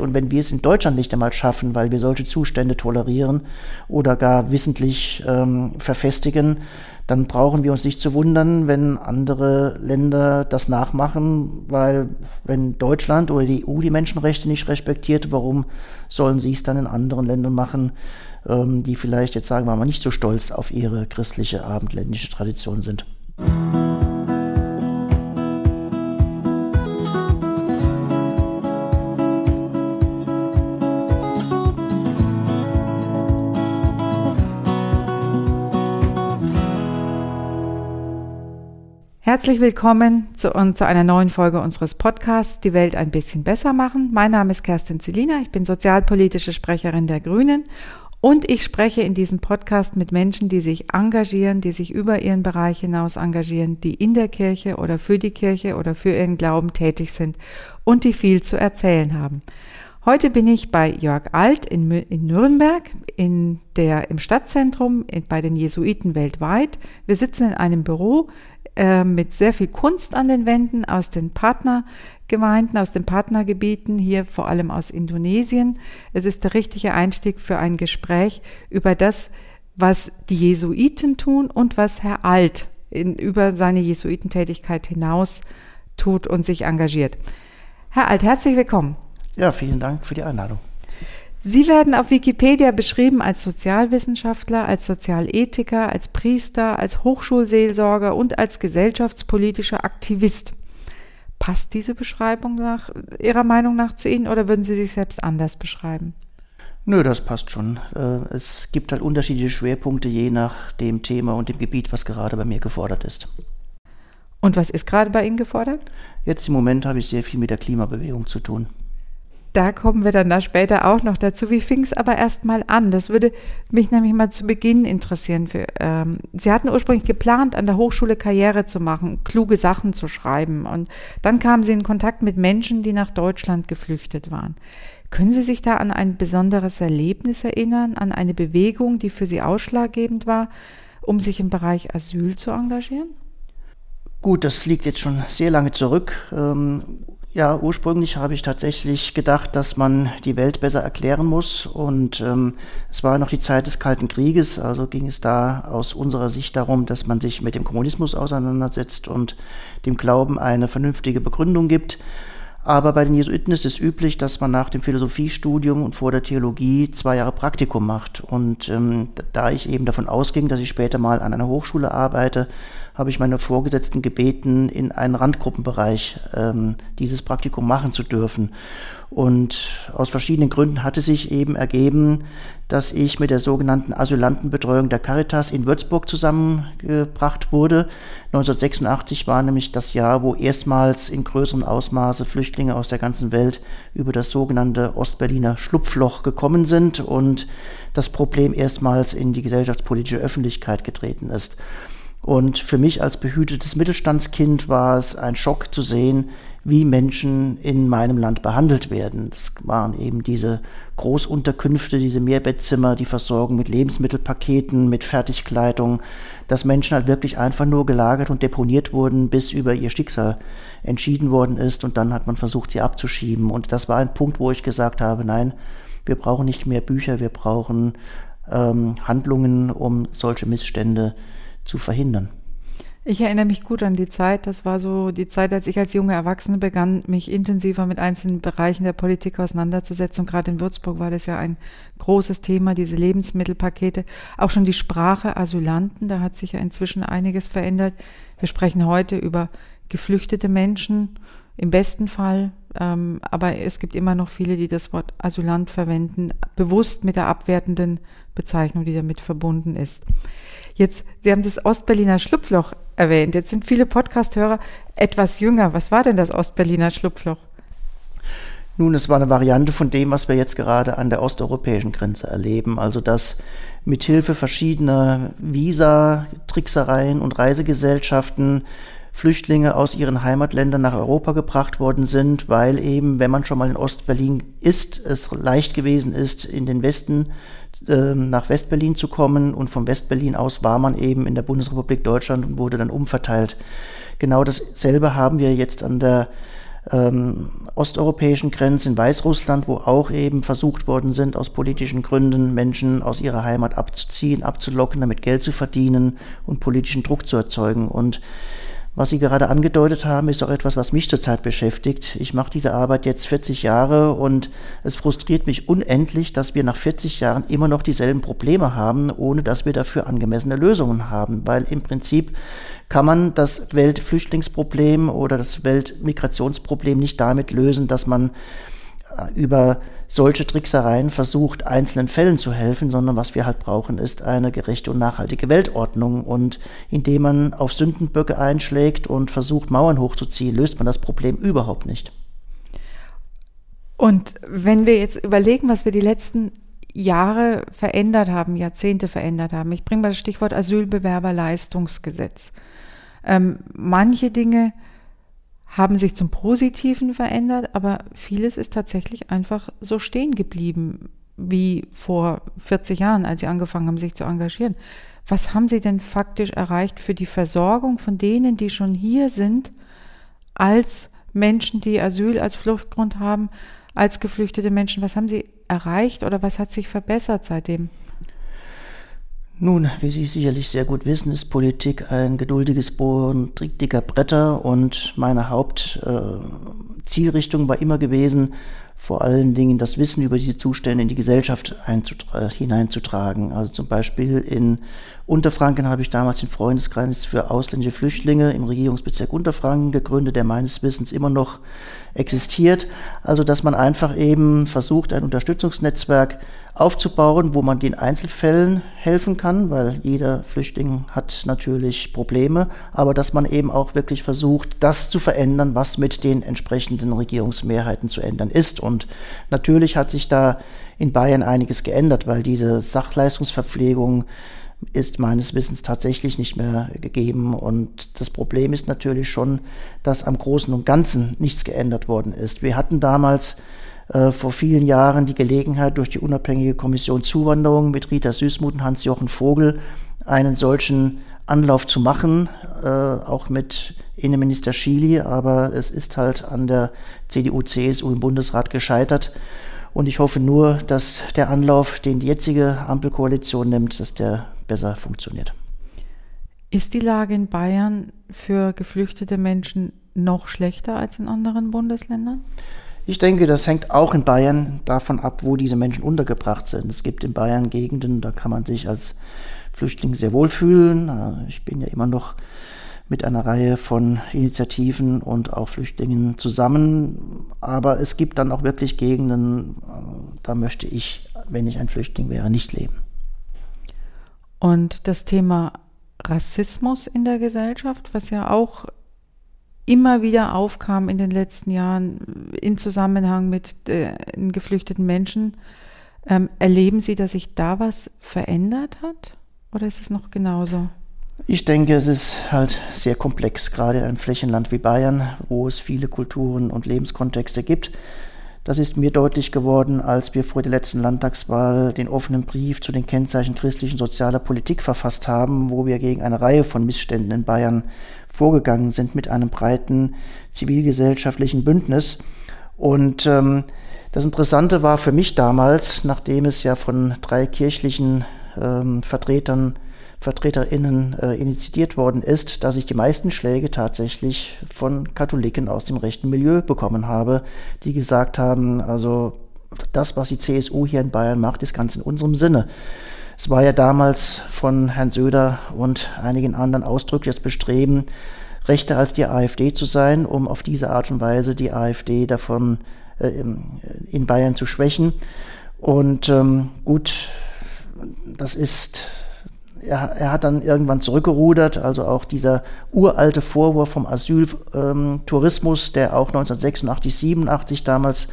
Und wenn wir es in Deutschland nicht einmal schaffen, weil wir solche Zustände tolerieren oder gar wissentlich ähm, verfestigen, dann brauchen wir uns nicht zu wundern, wenn andere Länder das nachmachen, weil wenn Deutschland oder die EU die Menschenrechte nicht respektiert, warum sollen sie es dann in anderen Ländern machen, ähm, die vielleicht jetzt sagen wir mal nicht so stolz auf ihre christliche abendländische Tradition sind. Herzlich willkommen zu, zu einer neuen Folge unseres Podcasts Die Welt ein bisschen besser machen. Mein Name ist Kerstin Zelina, ich bin sozialpolitische Sprecherin der Grünen und ich spreche in diesem Podcast mit Menschen, die sich engagieren, die sich über ihren Bereich hinaus engagieren, die in der Kirche oder für die Kirche oder für ihren Glauben tätig sind und die viel zu erzählen haben. Heute bin ich bei Jörg Alt in, in Nürnberg, in der, im Stadtzentrum, in, bei den Jesuiten weltweit. Wir sitzen in einem Büro, äh, mit sehr viel Kunst an den Wänden aus den Partnergemeinden, aus den Partnergebieten, hier vor allem aus Indonesien. Es ist der richtige Einstieg für ein Gespräch über das, was die Jesuiten tun und was Herr Alt in, über seine Jesuitentätigkeit hinaus tut und sich engagiert. Herr Alt, herzlich willkommen. Ja, vielen Dank für die Einladung. Sie werden auf Wikipedia beschrieben als Sozialwissenschaftler, als Sozialethiker, als Priester, als Hochschulseelsorger und als gesellschaftspolitischer Aktivist. Passt diese Beschreibung nach Ihrer Meinung nach zu Ihnen oder würden Sie sich selbst anders beschreiben? Nö, das passt schon. Äh, es gibt halt unterschiedliche Schwerpunkte je nach dem Thema und dem Gebiet, was gerade bei mir gefordert ist. Und was ist gerade bei Ihnen gefordert? Jetzt im Moment habe ich sehr viel mit der Klimabewegung zu tun. Da kommen wir dann da später auch noch dazu. Wie fing es aber erst mal an? Das würde mich nämlich mal zu Beginn interessieren. Für, ähm, Sie hatten ursprünglich geplant, an der Hochschule Karriere zu machen, kluge Sachen zu schreiben. Und dann kamen Sie in Kontakt mit Menschen, die nach Deutschland geflüchtet waren. Können Sie sich da an ein besonderes Erlebnis erinnern, an eine Bewegung, die für Sie ausschlaggebend war, um sich im Bereich Asyl zu engagieren? Gut, das liegt jetzt schon sehr lange zurück. Ähm, ja, ursprünglich habe ich tatsächlich gedacht, dass man die Welt besser erklären muss. Und ähm, es war noch die Zeit des Kalten Krieges, also ging es da aus unserer Sicht darum, dass man sich mit dem Kommunismus auseinandersetzt und dem Glauben eine vernünftige Begründung gibt. Aber bei den Jesuiten ist es üblich, dass man nach dem Philosophiestudium und vor der Theologie zwei Jahre Praktikum macht. Und ähm, da ich eben davon ausging, dass ich später mal an einer Hochschule arbeite, habe ich meine Vorgesetzten gebeten, in einen Randgruppenbereich ähm, dieses Praktikum machen zu dürfen. Und aus verschiedenen Gründen hatte sich eben ergeben, dass ich mit der sogenannten Asylantenbetreuung der Caritas in Würzburg zusammengebracht wurde. 1986 war nämlich das Jahr, wo erstmals in größerem Ausmaße Flüchtlinge aus der ganzen Welt über das sogenannte Ostberliner Schlupfloch gekommen sind und das Problem erstmals in die gesellschaftspolitische Öffentlichkeit getreten ist. Und für mich als behütetes Mittelstandskind war es ein Schock zu sehen, wie Menschen in meinem Land behandelt werden. Das waren eben diese Großunterkünfte, diese Mehrbettzimmer, die Versorgung mit Lebensmittelpaketen, mit Fertigkleidung, dass Menschen halt wirklich einfach nur gelagert und deponiert wurden, bis über ihr Schicksal entschieden worden ist und dann hat man versucht, sie abzuschieben. Und das war ein Punkt, wo ich gesagt habe, nein, wir brauchen nicht mehr Bücher, wir brauchen ähm, Handlungen, um solche Missstände zu verhindern. Ich erinnere mich gut an die Zeit. Das war so die Zeit, als ich als junge Erwachsene begann, mich intensiver mit einzelnen Bereichen der Politik auseinanderzusetzen. Und gerade in Würzburg war das ja ein großes Thema, diese Lebensmittelpakete. Auch schon die Sprache Asylanten, da hat sich ja inzwischen einiges verändert. Wir sprechen heute über geflüchtete Menschen, im besten Fall. Ähm, aber es gibt immer noch viele, die das Wort Asylant verwenden, bewusst mit der abwertenden Bezeichnung, die damit verbunden ist. Jetzt, Sie haben das Ostberliner Schlupfloch erwähnt. Jetzt sind viele Podcasthörer etwas jünger. Was war denn das Ostberliner Schlupfloch? Nun, es war eine Variante von dem, was wir jetzt gerade an der osteuropäischen Grenze erleben. Also, dass mithilfe verschiedener Visa, Tricksereien und Reisegesellschaften Flüchtlinge aus ihren Heimatländern nach Europa gebracht worden sind, weil eben, wenn man schon mal in Ostberlin ist, es leicht gewesen ist, in den Westen äh, nach Westberlin zu kommen und von Westberlin aus war man eben in der Bundesrepublik Deutschland und wurde dann umverteilt. Genau dasselbe haben wir jetzt an der ähm, osteuropäischen Grenze in Weißrussland, wo auch eben versucht worden sind, aus politischen Gründen Menschen aus ihrer Heimat abzuziehen, abzulocken, damit Geld zu verdienen und politischen Druck zu erzeugen. Und was Sie gerade angedeutet haben, ist auch etwas, was mich zurzeit beschäftigt. Ich mache diese Arbeit jetzt 40 Jahre und es frustriert mich unendlich, dass wir nach 40 Jahren immer noch dieselben Probleme haben, ohne dass wir dafür angemessene Lösungen haben. Weil im Prinzip kann man das Weltflüchtlingsproblem oder das Weltmigrationsproblem nicht damit lösen, dass man über solche Tricksereien versucht, einzelnen Fällen zu helfen, sondern was wir halt brauchen, ist eine gerechte und nachhaltige Weltordnung. Und indem man auf Sündenböcke einschlägt und versucht, Mauern hochzuziehen, löst man das Problem überhaupt nicht. Und wenn wir jetzt überlegen, was wir die letzten Jahre verändert haben, Jahrzehnte verändert haben, ich bringe mal das Stichwort Asylbewerberleistungsgesetz. Ähm, manche Dinge haben sich zum Positiven verändert, aber vieles ist tatsächlich einfach so stehen geblieben wie vor 40 Jahren, als Sie angefangen haben, sich zu engagieren. Was haben Sie denn faktisch erreicht für die Versorgung von denen, die schon hier sind, als Menschen, die Asyl als Fluchtgrund haben, als geflüchtete Menschen? Was haben Sie erreicht oder was hat sich verbessert seitdem? Nun, wie Sie sicherlich sehr gut wissen, ist Politik ein geduldiges Bohren dicker Bretter und meine Hauptzielrichtung äh, war immer gewesen, vor allen Dingen das Wissen über diese Zustände in die Gesellschaft hineinzutragen. Also zum Beispiel in Unterfranken habe ich damals den Freundeskreis für ausländische Flüchtlinge im Regierungsbezirk Unterfranken gegründet, der meines Wissens immer noch existiert. Also dass man einfach eben versucht, ein Unterstützungsnetzwerk aufzubauen, wo man den Einzelfällen helfen kann, weil jeder Flüchtling hat natürlich Probleme, aber dass man eben auch wirklich versucht, das zu verändern, was mit den entsprechenden Regierungsmehrheiten zu ändern ist. Und natürlich hat sich da in Bayern einiges geändert, weil diese Sachleistungsverpflegung ist meines Wissens tatsächlich nicht mehr gegeben. Und das Problem ist natürlich schon, dass am Großen und Ganzen nichts geändert worden ist. Wir hatten damals äh, vor vielen Jahren die Gelegenheit, durch die unabhängige Kommission Zuwanderung mit Rita Süßmuth und Hans-Jochen Vogel einen solchen Anlauf zu machen, äh, auch mit Innenminister Schily, aber es ist halt an der CDU-CSU im Bundesrat gescheitert. Und ich hoffe nur, dass der Anlauf, den die jetzige Ampelkoalition nimmt, dass der besser funktioniert. Ist die Lage in Bayern für geflüchtete Menschen noch schlechter als in anderen Bundesländern? Ich denke, das hängt auch in Bayern davon ab, wo diese Menschen untergebracht sind. Es gibt in Bayern Gegenden, da kann man sich als Flüchtling sehr wohl fühlen. Äh, ich bin ja immer noch mit einer Reihe von Initiativen und auch Flüchtlingen zusammen. Aber es gibt dann auch wirklich Gegenden, äh, da möchte ich, wenn ich ein Flüchtling wäre, nicht leben. Und das Thema Rassismus in der Gesellschaft, was ja auch immer wieder aufkam in den letzten Jahren in Zusammenhang mit äh, geflüchteten Menschen. Ähm, erleben Sie, dass sich da was verändert hat oder ist es noch genauso? Ich denke, es ist halt sehr komplex, gerade in einem Flächenland wie Bayern, wo es viele Kulturen und Lebenskontexte gibt. Das ist mir deutlich geworden, als wir vor der letzten Landtagswahl den offenen Brief zu den Kennzeichen christlichen sozialer Politik verfasst haben, wo wir gegen eine Reihe von Missständen in Bayern vorgegangen sind mit einem breiten zivilgesellschaftlichen Bündnis. Und ähm, das Interessante war für mich damals, nachdem es ja von drei kirchlichen ähm, Vertretern VertreterInnen äh, initiiert worden ist, dass ich die meisten Schläge tatsächlich von Katholiken aus dem rechten Milieu bekommen habe, die gesagt haben, also das, was die CSU hier in Bayern macht, ist ganz in unserem Sinne. Es war ja damals von Herrn Söder und einigen anderen ausdrücklich das Bestreben, rechter als die AfD zu sein, um auf diese Art und Weise die AfD davon äh, in Bayern zu schwächen. Und ähm, gut, das ist er, er, hat dann irgendwann zurückgerudert, also auch dieser uralte Vorwurf vom Asyltourismus, ähm, der auch 1986, 87 damals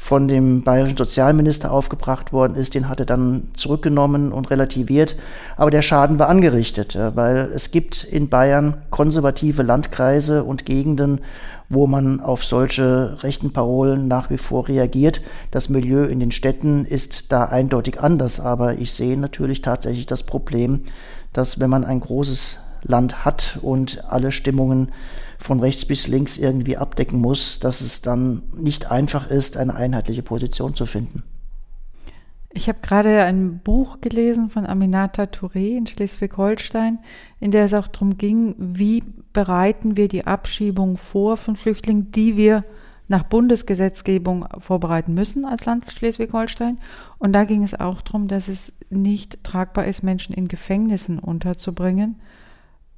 von dem bayerischen Sozialminister aufgebracht worden ist, den hat er dann zurückgenommen und relativiert. Aber der Schaden war angerichtet, weil es gibt in Bayern konservative Landkreise und Gegenden, wo man auf solche rechten Parolen nach wie vor reagiert. Das Milieu in den Städten ist da eindeutig anders, aber ich sehe natürlich tatsächlich das Problem, dass wenn man ein großes Land hat und alle Stimmungen von rechts bis links irgendwie abdecken muss, dass es dann nicht einfach ist, eine einheitliche Position zu finden. Ich habe gerade ein Buch gelesen von Aminata Touré in Schleswig-Holstein, in der es auch darum ging, wie bereiten wir die Abschiebung vor von Flüchtlingen, die wir nach Bundesgesetzgebung vorbereiten müssen als Land Schleswig-Holstein. Und da ging es auch darum, dass es nicht tragbar ist, Menschen in Gefängnissen unterzubringen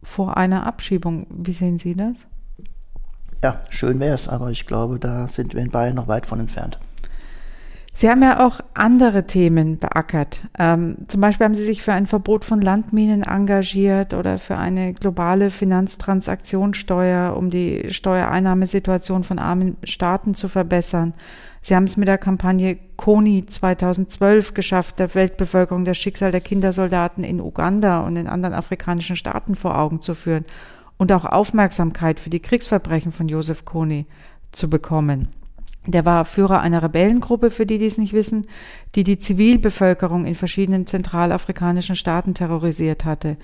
vor einer Abschiebung. Wie sehen Sie das? Ja, schön wäre es, aber ich glaube, da sind wir in Bayern noch weit von entfernt. Sie haben ja auch andere Themen beackert. Ähm, zum Beispiel haben Sie sich für ein Verbot von Landminen engagiert oder für eine globale Finanztransaktionssteuer, um die Steuereinnahmesituation von armen Staaten zu verbessern. Sie haben es mit der Kampagne Koni 2012 geschafft, der Weltbevölkerung das Schicksal der Kindersoldaten in Uganda und in anderen afrikanischen Staaten vor Augen zu führen und auch Aufmerksamkeit für die Kriegsverbrechen von Josef Kony zu bekommen. Der war Führer einer Rebellengruppe, für die, die es nicht wissen, die die Zivilbevölkerung in verschiedenen zentralafrikanischen Staaten terrorisiert hatte.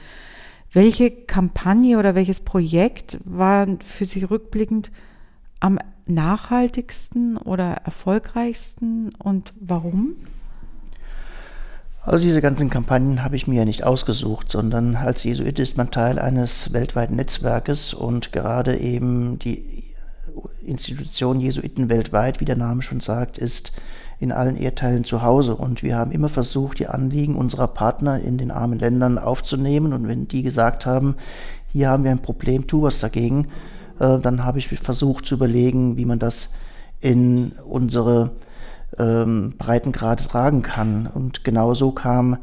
Welche Kampagne oder welches Projekt war für Sie rückblickend am nachhaltigsten oder erfolgreichsten und warum? Also diese ganzen Kampagnen habe ich mir ja nicht ausgesucht, sondern als Jesuit ist man Teil eines weltweiten Netzwerkes und gerade eben die Institution Jesuiten weltweit, wie der Name schon sagt, ist in allen Erdteilen zu Hause. Und wir haben immer versucht, die Anliegen unserer Partner in den armen Ländern aufzunehmen. Und wenn die gesagt haben, hier haben wir ein Problem, tu was dagegen, äh, dann habe ich versucht zu überlegen, wie man das in unsere ähm, Breitengrade tragen kann. Und genau so kam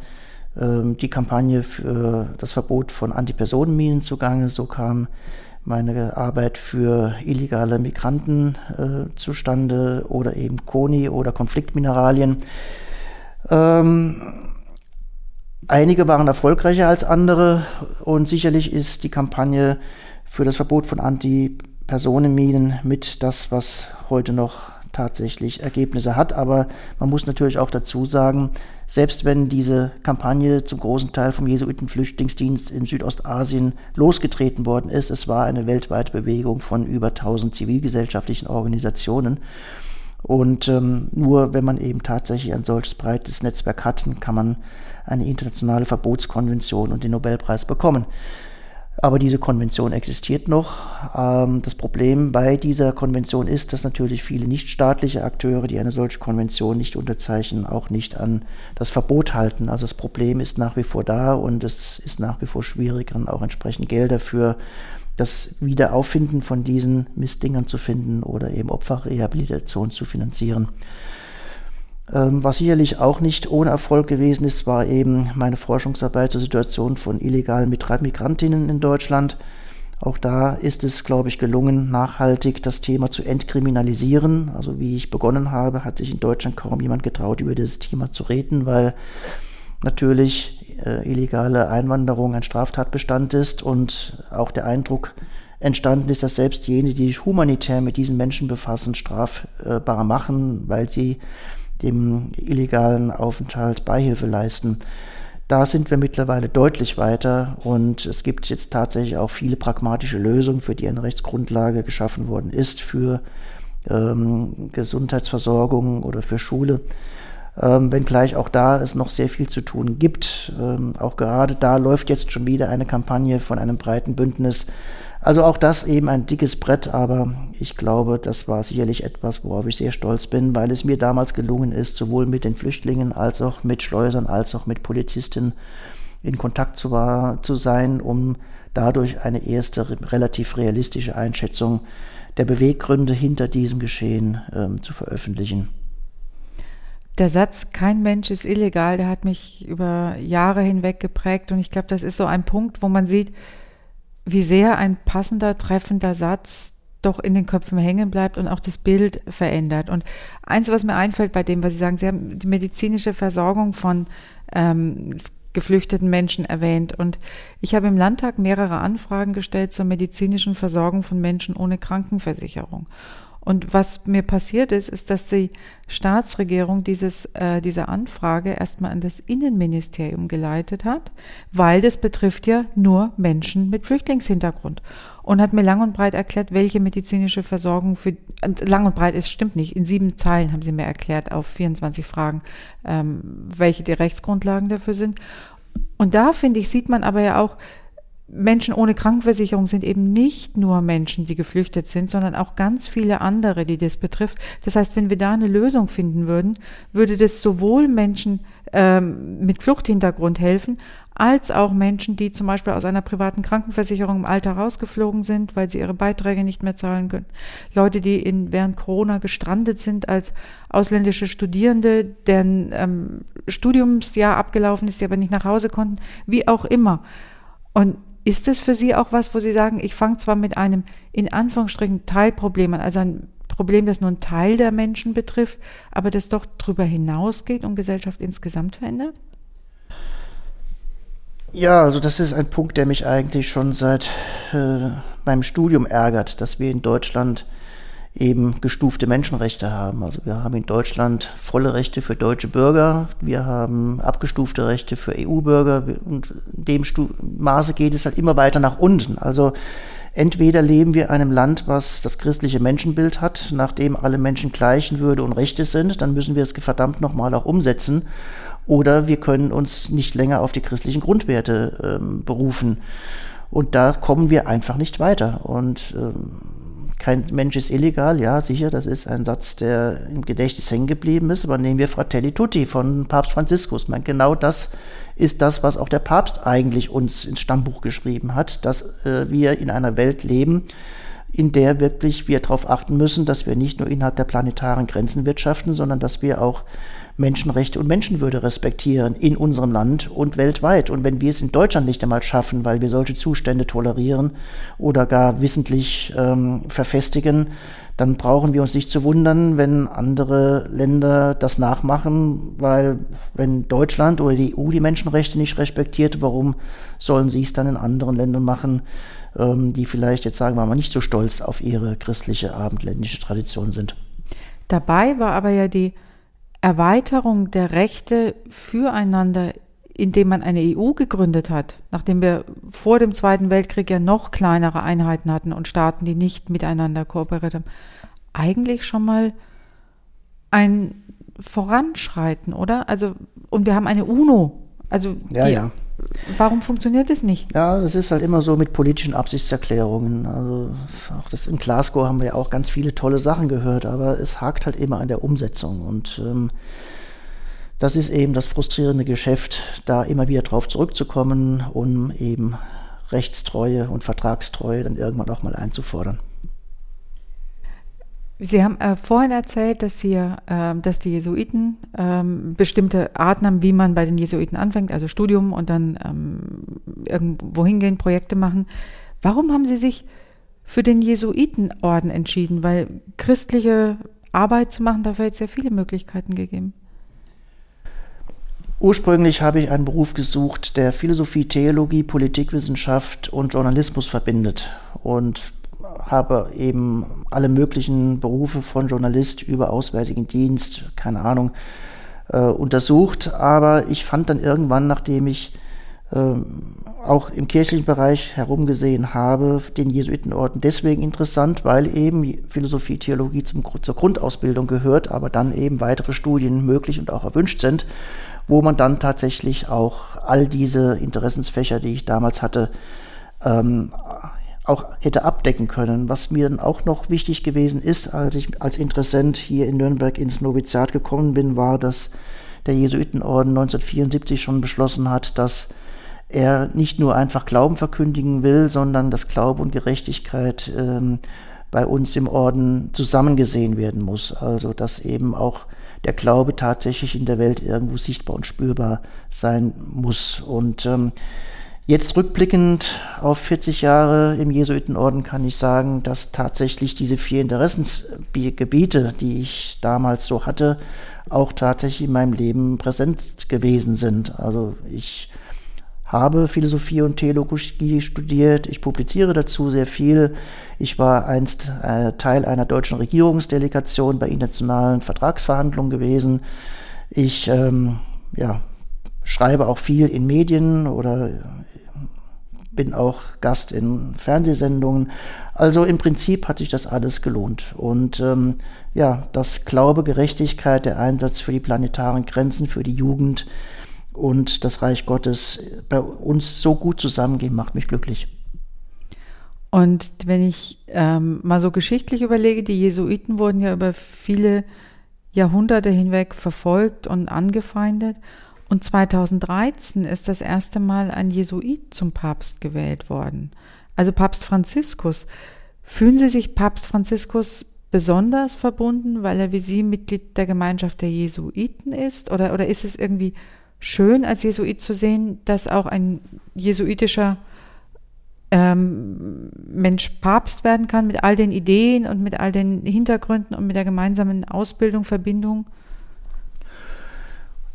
ähm, die Kampagne für das Verbot von Antipersonenminen zugange. So kam meine Arbeit für illegale Migranten äh, zustande oder eben Koni oder Konfliktmineralien. Ähm, einige waren erfolgreicher als andere und sicherlich ist die Kampagne für das Verbot von Antipersonenminen mit das, was heute noch tatsächlich Ergebnisse hat. Aber man muss natürlich auch dazu sagen, selbst wenn diese Kampagne zum großen Teil vom Jesuitenflüchtlingsdienst in Südostasien losgetreten worden ist, es war eine weltweite Bewegung von über 1000 zivilgesellschaftlichen Organisationen. Und ähm, nur wenn man eben tatsächlich ein solches breites Netzwerk hat, kann man eine internationale Verbotskonvention und den Nobelpreis bekommen. Aber diese Konvention existiert noch. Ähm, das Problem bei dieser Konvention ist, dass natürlich viele nichtstaatliche Akteure, die eine solche Konvention nicht unterzeichnen, auch nicht an das Verbot halten. Also das Problem ist nach wie vor da und es ist nach wie vor schwierig, dann auch entsprechend Gelder für das Wiederauffinden von diesen Mistdingern zu finden oder eben Opferrehabilitation zu finanzieren. Ähm, was sicherlich auch nicht ohne Erfolg gewesen ist, war eben meine Forschungsarbeit zur Situation von illegalen Migrantinnen in Deutschland. Auch da ist es, glaube ich, gelungen, nachhaltig das Thema zu entkriminalisieren. Also wie ich begonnen habe, hat sich in Deutschland kaum jemand getraut, über dieses Thema zu reden, weil natürlich äh, illegale Einwanderung ein Straftatbestand ist und auch der Eindruck entstanden ist, dass selbst jene, die sich humanitär mit diesen Menschen befassen, strafbar machen, weil sie dem illegalen Aufenthalt Beihilfe leisten. Da sind wir mittlerweile deutlich weiter und es gibt jetzt tatsächlich auch viele pragmatische Lösungen, für die eine Rechtsgrundlage geschaffen worden ist für ähm, Gesundheitsversorgung oder für Schule. Ähm, wenngleich auch da es noch sehr viel zu tun gibt. Ähm, auch gerade da läuft jetzt schon wieder eine Kampagne von einem breiten Bündnis also auch das eben ein dickes Brett, aber ich glaube, das war sicherlich etwas, worauf ich sehr stolz bin, weil es mir damals gelungen ist, sowohl mit den Flüchtlingen als auch mit Schleusern als auch mit Polizisten in Kontakt zu, war, zu sein, um dadurch eine erste relativ realistische Einschätzung der Beweggründe hinter diesem Geschehen ähm, zu veröffentlichen. Der Satz, kein Mensch ist illegal, der hat mich über Jahre hinweg geprägt und ich glaube, das ist so ein Punkt, wo man sieht, wie sehr ein passender, treffender Satz doch in den Köpfen hängen bleibt und auch das Bild verändert. Und eins, was mir einfällt bei dem, was Sie sagen, Sie haben die medizinische Versorgung von ähm, geflüchteten Menschen erwähnt. Und ich habe im Landtag mehrere Anfragen gestellt zur medizinischen Versorgung von Menschen ohne Krankenversicherung. Und was mir passiert ist, ist, dass die Staatsregierung dieses, äh, diese Anfrage erstmal an das Innenministerium geleitet hat, weil das betrifft ja nur Menschen mit Flüchtlingshintergrund. Und hat mir lang und breit erklärt, welche medizinische Versorgung für, lang und breit, es stimmt nicht, in sieben Zeilen haben sie mir erklärt auf 24 Fragen, ähm, welche die Rechtsgrundlagen dafür sind. Und da, finde ich, sieht man aber ja auch, Menschen ohne Krankenversicherung sind eben nicht nur Menschen, die geflüchtet sind, sondern auch ganz viele andere, die das betrifft. Das heißt, wenn wir da eine Lösung finden würden, würde das sowohl Menschen ähm, mit Fluchthintergrund helfen, als auch Menschen, die zum Beispiel aus einer privaten Krankenversicherung im Alter rausgeflogen sind, weil sie ihre Beiträge nicht mehr zahlen können. Leute, die in, während Corona gestrandet sind als ausländische Studierende, deren ähm, Studiumsjahr abgelaufen ist, die aber nicht nach Hause konnten, wie auch immer. Und ist es für Sie auch was, wo Sie sagen, ich fange zwar mit einem in Anführungsstrichen Teilproblem an, also ein Problem, das nur einen Teil der Menschen betrifft, aber das doch darüber hinausgeht und Gesellschaft insgesamt verändert? Ja, also das ist ein Punkt, der mich eigentlich schon seit äh, meinem Studium ärgert, dass wir in Deutschland eben gestufte Menschenrechte haben. Also wir haben in Deutschland volle Rechte für deutsche Bürger, wir haben abgestufte Rechte für EU-Bürger und in dem Stu Maße geht es halt immer weiter nach unten. Also entweder leben wir in einem Land, was das christliche Menschenbild hat, nachdem alle Menschen gleichen Würde und Rechte sind, dann müssen wir es verdammt nochmal auch umsetzen. Oder wir können uns nicht länger auf die christlichen Grundwerte ähm, berufen. Und da kommen wir einfach nicht weiter. Und ähm, kein Mensch ist illegal, ja, sicher, das ist ein Satz, der im Gedächtnis hängen geblieben ist, aber nehmen wir Fratelli Tutti von Papst Franziskus. Man, genau das ist das, was auch der Papst eigentlich uns ins Stammbuch geschrieben hat, dass äh, wir in einer Welt leben, in der wirklich wir darauf achten müssen, dass wir nicht nur innerhalb der planetaren Grenzen wirtschaften, sondern dass wir auch Menschenrechte und Menschenwürde respektieren in unserem Land und weltweit. Und wenn wir es in Deutschland nicht einmal schaffen, weil wir solche Zustände tolerieren oder gar wissentlich ähm, verfestigen, dann brauchen wir uns nicht zu wundern, wenn andere Länder das nachmachen, weil wenn Deutschland oder die EU die Menschenrechte nicht respektiert, warum sollen sie es dann in anderen Ländern machen, ähm, die vielleicht jetzt sagen wir mal nicht so stolz auf ihre christliche abendländische Tradition sind. Dabei war aber ja die Erweiterung der Rechte füreinander, indem man eine EU gegründet hat, nachdem wir vor dem Zweiten Weltkrieg ja noch kleinere Einheiten hatten und Staaten, die nicht miteinander kooperiert haben, eigentlich schon mal ein Voranschreiten, oder? Also, und wir haben eine UNO. Also, ja, ja. Warum funktioniert das nicht? Ja, das ist halt immer so mit politischen Absichtserklärungen. Also auch das in Glasgow haben wir ja auch ganz viele tolle Sachen gehört, aber es hakt halt immer an der Umsetzung. Und ähm, das ist eben das frustrierende Geschäft, da immer wieder drauf zurückzukommen, um eben Rechtstreue und Vertragstreue dann irgendwann auch mal einzufordern. Sie haben äh, vorhin erzählt, dass, Sie, äh, dass die Jesuiten ähm, bestimmte Arten haben, wie man bei den Jesuiten anfängt, also Studium und dann ähm, irgendwo hingehen, Projekte machen. Warum haben Sie sich für den Jesuitenorden entschieden? Weil christliche Arbeit zu machen, dafür hätte es ja viele Möglichkeiten gegeben. Ursprünglich habe ich einen Beruf gesucht, der Philosophie, Theologie, Politikwissenschaft und Journalismus verbindet. Und habe eben alle möglichen Berufe von Journalist über Auswärtigen Dienst, keine Ahnung, äh, untersucht. Aber ich fand dann irgendwann, nachdem ich äh, auch im kirchlichen Bereich herumgesehen habe, den Jesuitenorden deswegen interessant, weil eben Philosophie, Theologie zum, zur Grundausbildung gehört, aber dann eben weitere Studien möglich und auch erwünscht sind, wo man dann tatsächlich auch all diese Interessensfächer, die ich damals hatte, ähm, auch hätte abdecken können. Was mir dann auch noch wichtig gewesen ist, als ich als Interessent hier in Nürnberg ins Noviziat gekommen bin, war, dass der Jesuitenorden 1974 schon beschlossen hat, dass er nicht nur einfach Glauben verkündigen will, sondern dass Glaube und Gerechtigkeit ähm, bei uns im Orden zusammengesehen werden muss. Also dass eben auch der Glaube tatsächlich in der Welt irgendwo sichtbar und spürbar sein muss. Und ähm, Jetzt rückblickend auf 40 Jahre im Jesuitenorden kann ich sagen, dass tatsächlich diese vier Interessensgebiete, die ich damals so hatte, auch tatsächlich in meinem Leben präsent gewesen sind. Also ich habe Philosophie und Theologie studiert. Ich publiziere dazu sehr viel. Ich war einst äh, Teil einer deutschen Regierungsdelegation bei internationalen Vertragsverhandlungen gewesen. Ich ähm, ja, schreibe auch viel in Medien oder bin auch Gast in Fernsehsendungen. Also im Prinzip hat sich das alles gelohnt. Und ähm, ja, das Glaube, Gerechtigkeit, der Einsatz für die planetaren Grenzen, für die Jugend und das Reich Gottes bei uns so gut zusammengehen, macht mich glücklich. Und wenn ich ähm, mal so geschichtlich überlege, die Jesuiten wurden ja über viele Jahrhunderte hinweg verfolgt und angefeindet. Und 2013 ist das erste Mal ein Jesuit zum Papst gewählt worden. Also Papst Franziskus. Fühlen Sie sich Papst Franziskus besonders verbunden, weil er wie Sie Mitglied der Gemeinschaft der Jesuiten ist? Oder, oder ist es irgendwie schön, als Jesuit zu sehen, dass auch ein jesuitischer ähm, Mensch Papst werden kann mit all den Ideen und mit all den Hintergründen und mit der gemeinsamen Ausbildung, Verbindung?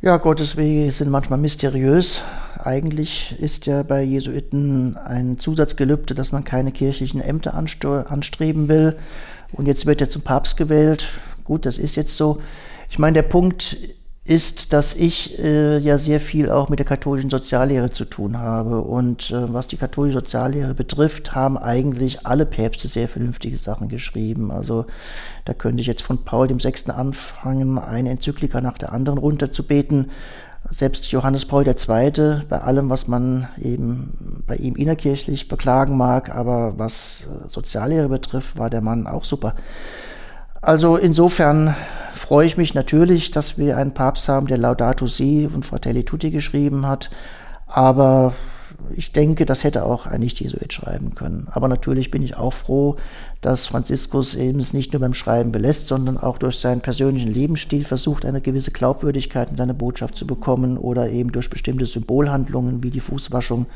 Ja, Gottes Wege sind manchmal mysteriös. Eigentlich ist ja bei Jesuiten ein Zusatzgelübde, dass man keine kirchlichen Ämter anstreben will. Und jetzt wird er zum Papst gewählt. Gut, das ist jetzt so. Ich meine, der Punkt ist, dass ich äh, ja sehr viel auch mit der katholischen Soziallehre zu tun habe. Und äh, was die katholische Soziallehre betrifft, haben eigentlich alle Päpste sehr vernünftige Sachen geschrieben. Also da könnte ich jetzt von Paul dem Sechsten anfangen, eine Enzyklika nach der anderen runterzubeten. Selbst Johannes Paul II., bei allem, was man eben bei ihm innerkirchlich beklagen mag, aber was äh, Soziallehre betrifft, war der Mann auch super. Also insofern freue ich mich natürlich, dass wir einen Papst haben, der Laudato Si und Fratelli Tutti geschrieben hat. Aber ich denke, das hätte auch ein Nicht-Jesuit schreiben können. Aber natürlich bin ich auch froh, dass Franziskus eben es nicht nur beim Schreiben belässt, sondern auch durch seinen persönlichen Lebensstil versucht, eine gewisse Glaubwürdigkeit in seine Botschaft zu bekommen oder eben durch bestimmte Symbolhandlungen wie die Fußwaschung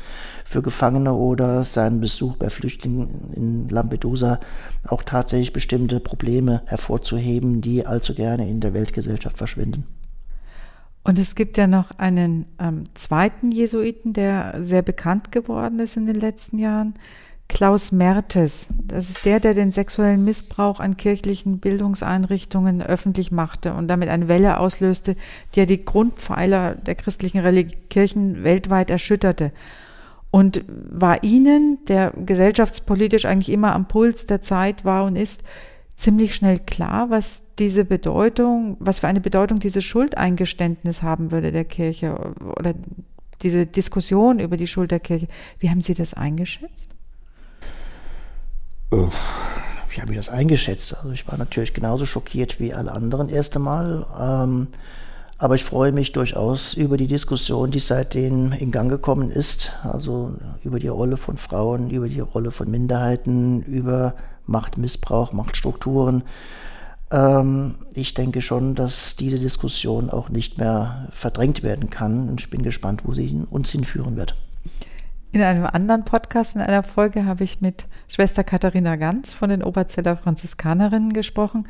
für Gefangene oder seinen Besuch bei Flüchtlingen in Lampedusa auch tatsächlich bestimmte Probleme hervorzuheben, die allzu gerne in der Weltgesellschaft verschwinden. Und es gibt ja noch einen ähm, zweiten Jesuiten, der sehr bekannt geworden ist in den letzten Jahren, Klaus Mertes. Das ist der, der den sexuellen Missbrauch an kirchlichen Bildungseinrichtungen öffentlich machte und damit eine Welle auslöste, die ja die Grundpfeiler der christlichen Religi Kirchen weltweit erschütterte. Und war Ihnen, der gesellschaftspolitisch eigentlich immer am Puls der Zeit war und ist, ziemlich schnell klar, was diese Bedeutung, was für eine Bedeutung dieses Schuldeingeständnis haben würde der Kirche oder diese Diskussion über die Schuld der Kirche. Wie haben Sie das eingeschätzt? Wie habe ich das eingeschätzt? Also ich war natürlich genauso schockiert wie alle anderen erst einmal. Ähm, aber ich freue mich durchaus über die Diskussion, die seitdem in Gang gekommen ist. Also über die Rolle von Frauen, über die Rolle von Minderheiten, über Machtmissbrauch, Machtstrukturen. Ähm, ich denke schon, dass diese Diskussion auch nicht mehr verdrängt werden kann. Und ich bin gespannt, wo sie uns hinführen wird. In einem anderen Podcast, in einer Folge, habe ich mit Schwester Katharina Ganz von den Oberzeller Franziskanerinnen gesprochen,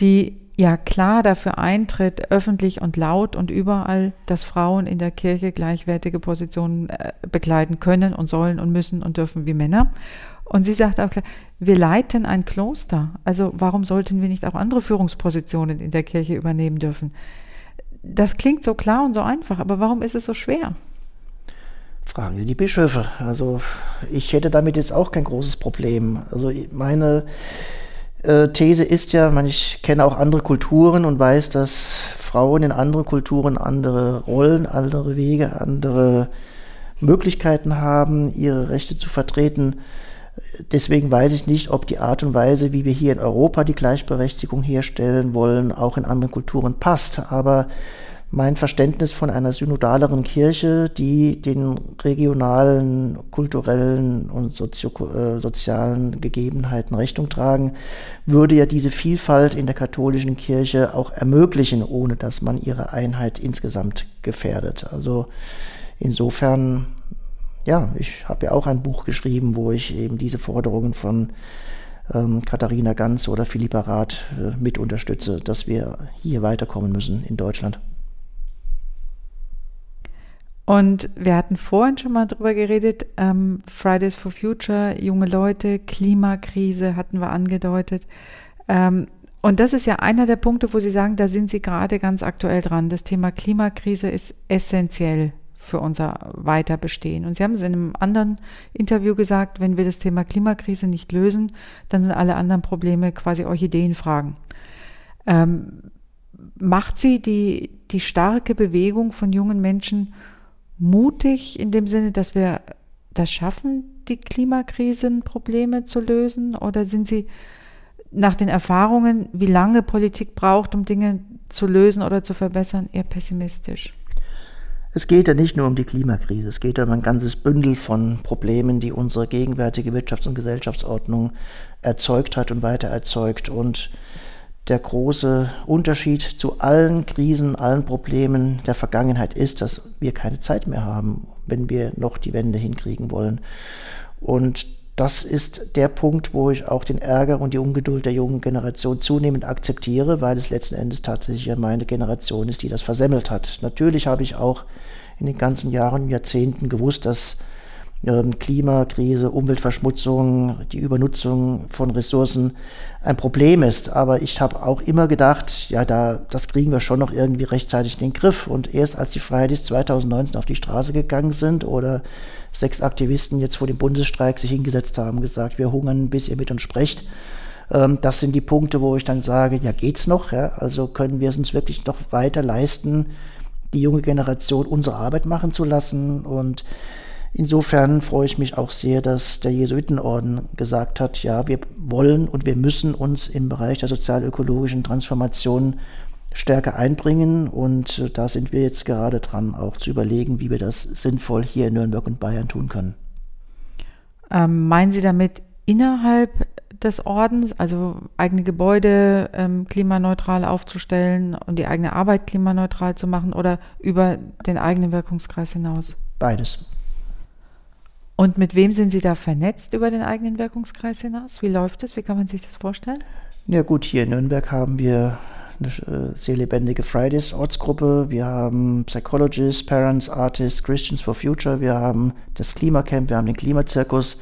die ja klar dafür eintritt, öffentlich und laut und überall, dass Frauen in der Kirche gleichwertige Positionen äh, bekleiden können und sollen und müssen und dürfen wie Männer. Und sie sagt auch klar, wir leiten ein Kloster. Also warum sollten wir nicht auch andere Führungspositionen in der Kirche übernehmen dürfen? Das klingt so klar und so einfach, aber warum ist es so schwer? Fragen Sie die Bischöfe. Also ich hätte damit jetzt auch kein großes Problem. Also meine äh, These ist ja, ich kenne auch andere Kulturen und weiß, dass Frauen in anderen Kulturen andere Rollen, andere Wege, andere Möglichkeiten haben, ihre Rechte zu vertreten. Deswegen weiß ich nicht, ob die Art und Weise, wie wir hier in Europa die Gleichberechtigung herstellen wollen, auch in anderen Kulturen passt. Aber mein Verständnis von einer synodaleren Kirche, die den regionalen, kulturellen und sozio äh, sozialen Gegebenheiten Rechnung tragen, würde ja diese Vielfalt in der katholischen Kirche auch ermöglichen, ohne dass man ihre Einheit insgesamt gefährdet. Also insofern ja, ich habe ja auch ein Buch geschrieben, wo ich eben diese Forderungen von ähm, Katharina Ganz oder Philippa Rath äh, mit unterstütze, dass wir hier weiterkommen müssen in Deutschland. Und wir hatten vorhin schon mal drüber geredet, ähm, Fridays for Future, junge Leute, Klimakrise hatten wir angedeutet. Ähm, und das ist ja einer der Punkte, wo Sie sagen, da sind Sie gerade ganz aktuell dran. Das Thema Klimakrise ist essentiell für unser Weiterbestehen. Und Sie haben es in einem anderen Interview gesagt, wenn wir das Thema Klimakrise nicht lösen, dann sind alle anderen Probleme quasi Orchideenfragen. Ähm, macht Sie die, die starke Bewegung von jungen Menschen mutig in dem Sinne, dass wir das schaffen, die Klimakrisenprobleme zu lösen? Oder sind Sie nach den Erfahrungen, wie lange Politik braucht, um Dinge zu lösen oder zu verbessern, eher pessimistisch? Es geht ja nicht nur um die Klimakrise, es geht um ein ganzes Bündel von Problemen, die unsere gegenwärtige Wirtschafts- und Gesellschaftsordnung erzeugt hat und weiter erzeugt. Und der große Unterschied zu allen Krisen, allen Problemen der Vergangenheit ist, dass wir keine Zeit mehr haben, wenn wir noch die Wende hinkriegen wollen. Und das ist der Punkt, wo ich auch den Ärger und die Ungeduld der jungen Generation zunehmend akzeptiere, weil es letzten Endes tatsächlich meine Generation ist, die das versemmelt hat. Natürlich habe ich auch in den ganzen Jahren, Jahrzehnten gewusst, dass ähm, Klimakrise, Umweltverschmutzung, die Übernutzung von Ressourcen ein Problem ist. Aber ich habe auch immer gedacht, ja, da, das kriegen wir schon noch irgendwie rechtzeitig in den Griff. Und erst als die Fridays 2019 auf die Straße gegangen sind oder sechs Aktivisten jetzt vor dem Bundesstreik sich hingesetzt haben, gesagt, wir hungern, bis ihr mit uns sprecht, ähm, das sind die Punkte, wo ich dann sage, ja, geht's noch? Ja? Also können wir es uns wirklich noch weiter leisten, die junge Generation unsere Arbeit machen zu lassen und Insofern freue ich mich auch sehr, dass der Jesuitenorden gesagt hat, ja, wir wollen und wir müssen uns im Bereich der sozialökologischen Transformation stärker einbringen. Und äh, da sind wir jetzt gerade dran, auch zu überlegen, wie wir das sinnvoll hier in Nürnberg und Bayern tun können. Ähm, meinen Sie damit innerhalb des Ordens, also eigene Gebäude ähm, klimaneutral aufzustellen und die eigene Arbeit klimaneutral zu machen oder über den eigenen Wirkungskreis hinaus? Beides. Und mit wem sind Sie da vernetzt über den eigenen Wirkungskreis hinaus? Wie läuft das? Wie kann man sich das vorstellen? Ja gut, hier in Nürnberg haben wir eine äh, sehr lebendige Fridays-Ortsgruppe. Wir haben Psychologists, Parents, Artists, Christians for Future. Wir haben das Klimacamp, wir haben den Klimazirkus.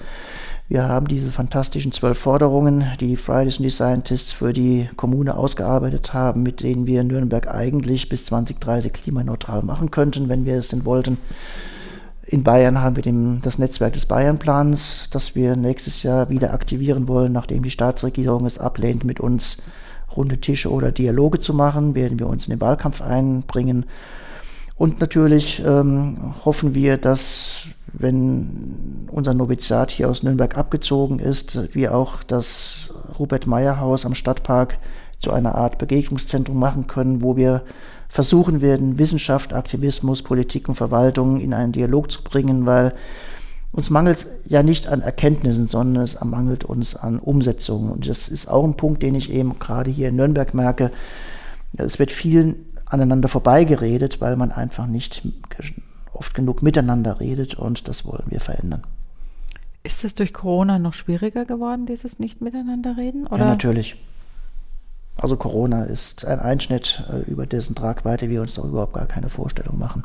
Wir haben diese fantastischen zwölf Forderungen, die Fridays und die Scientists für die Kommune ausgearbeitet haben, mit denen wir Nürnberg eigentlich bis 2030 klimaneutral machen könnten, wenn wir es denn wollten. In Bayern haben wir dem, das Netzwerk des Bayernplans, das wir nächstes Jahr wieder aktivieren wollen, nachdem die Staatsregierung es ablehnt, mit uns runde Tische oder Dialoge zu machen, werden wir uns in den Wahlkampf einbringen. Und natürlich ähm, hoffen wir, dass, wenn unser Noviziat hier aus Nürnberg abgezogen ist, wir auch das Robert-Meyer-Haus am Stadtpark zu einer Art Begegnungszentrum machen können, wo wir versuchen werden, Wissenschaft, Aktivismus, Politik und Verwaltung in einen Dialog zu bringen, weil uns mangelt es ja nicht an Erkenntnissen, sondern es mangelt uns an Umsetzungen. Und das ist auch ein Punkt, den ich eben gerade hier in Nürnberg merke. Es wird viel aneinander vorbeigeredet, weil man einfach nicht oft genug miteinander redet und das wollen wir verändern. Ist es durch Corona noch schwieriger geworden, dieses Nicht-Miteinander-Reden? Ja, natürlich. Also Corona ist ein Einschnitt, äh, über dessen Tragweite wir uns doch überhaupt gar keine Vorstellung machen.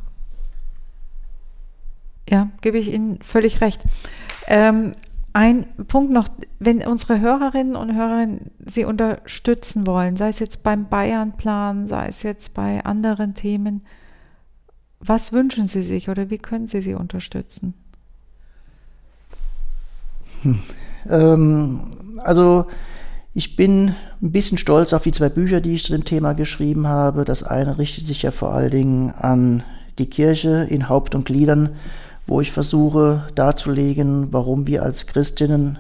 Ja, gebe ich Ihnen völlig recht. Ähm, ein Punkt noch, wenn unsere Hörerinnen und Hörer Sie unterstützen wollen, sei es jetzt beim Bayernplan, sei es jetzt bei anderen Themen, was wünschen Sie sich oder wie können Sie sie unterstützen? Hm. Ähm, also ich bin ein bisschen stolz auf die zwei Bücher, die ich zu dem Thema geschrieben habe. Das eine richtet sich ja vor allen Dingen an die Kirche in Haupt und Gliedern, wo ich versuche darzulegen, warum wir als Christinnen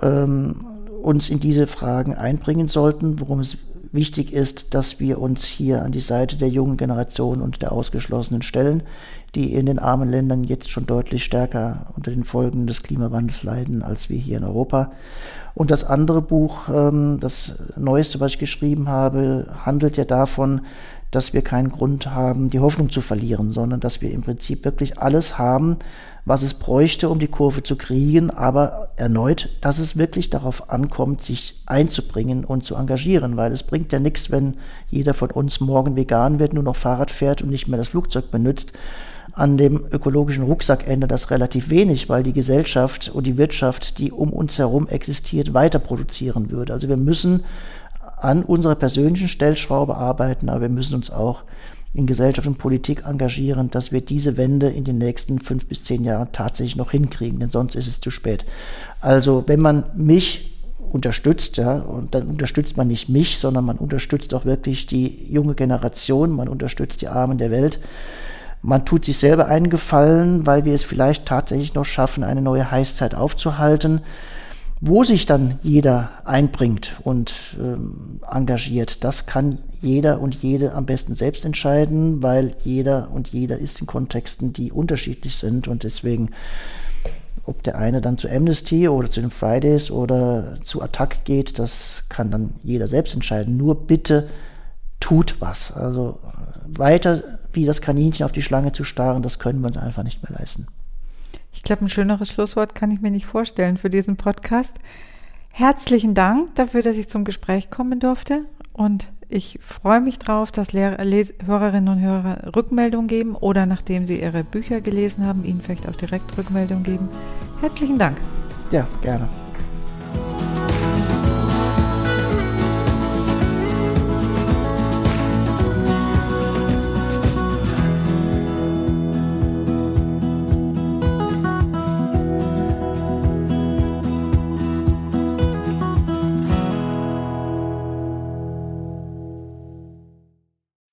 ähm, uns in diese Fragen einbringen sollten, worum es wichtig ist, dass wir uns hier an die Seite der jungen Generation und der Ausgeschlossenen stellen, die in den armen Ländern jetzt schon deutlich stärker unter den Folgen des Klimawandels leiden als wir hier in Europa. Und das andere Buch, ähm, das neueste, was ich geschrieben habe, handelt ja davon, dass wir keinen Grund haben, die Hoffnung zu verlieren, sondern dass wir im Prinzip wirklich alles haben, was es bräuchte, um die Kurve zu kriegen, aber erneut, dass es wirklich darauf ankommt, sich einzubringen und zu engagieren, weil es bringt ja nichts, wenn jeder von uns morgen vegan wird, nur noch Fahrrad fährt und nicht mehr das Flugzeug benutzt. An dem ökologischen Rucksack ändert das relativ wenig, weil die Gesellschaft und die Wirtschaft, die um uns herum existiert, weiter produzieren würde. Also wir müssen an unserer persönlichen Stellschraube arbeiten, aber wir müssen uns auch in Gesellschaft und Politik engagieren, dass wir diese Wende in den nächsten fünf bis zehn Jahren tatsächlich noch hinkriegen, denn sonst ist es zu spät. Also wenn man mich unterstützt, ja, und dann unterstützt man nicht mich, sondern man unterstützt auch wirklich die junge Generation, man unterstützt die Armen der Welt. Man tut sich selber einen Gefallen, weil wir es vielleicht tatsächlich noch schaffen, eine neue Heißzeit aufzuhalten. Wo sich dann jeder einbringt und ähm, engagiert, das kann jeder und jede am besten selbst entscheiden, weil jeder und jeder ist in Kontexten, die unterschiedlich sind und deswegen, ob der eine dann zu Amnesty oder zu den Fridays oder zu Attack geht, das kann dann jeder selbst entscheiden. Nur bitte tut was. Also weiter wie das Kaninchen auf die Schlange zu starren, das können wir uns einfach nicht mehr leisten. Ich glaube, ein schöneres Schlusswort kann ich mir nicht vorstellen für diesen Podcast. Herzlichen Dank dafür, dass ich zum Gespräch kommen durfte und ich freue mich drauf, dass Lehrer, Hörerinnen und Hörer Rückmeldung geben oder nachdem sie ihre Bücher gelesen haben, ihnen vielleicht auch direkt Rückmeldung geben. Herzlichen Dank. Ja, gerne.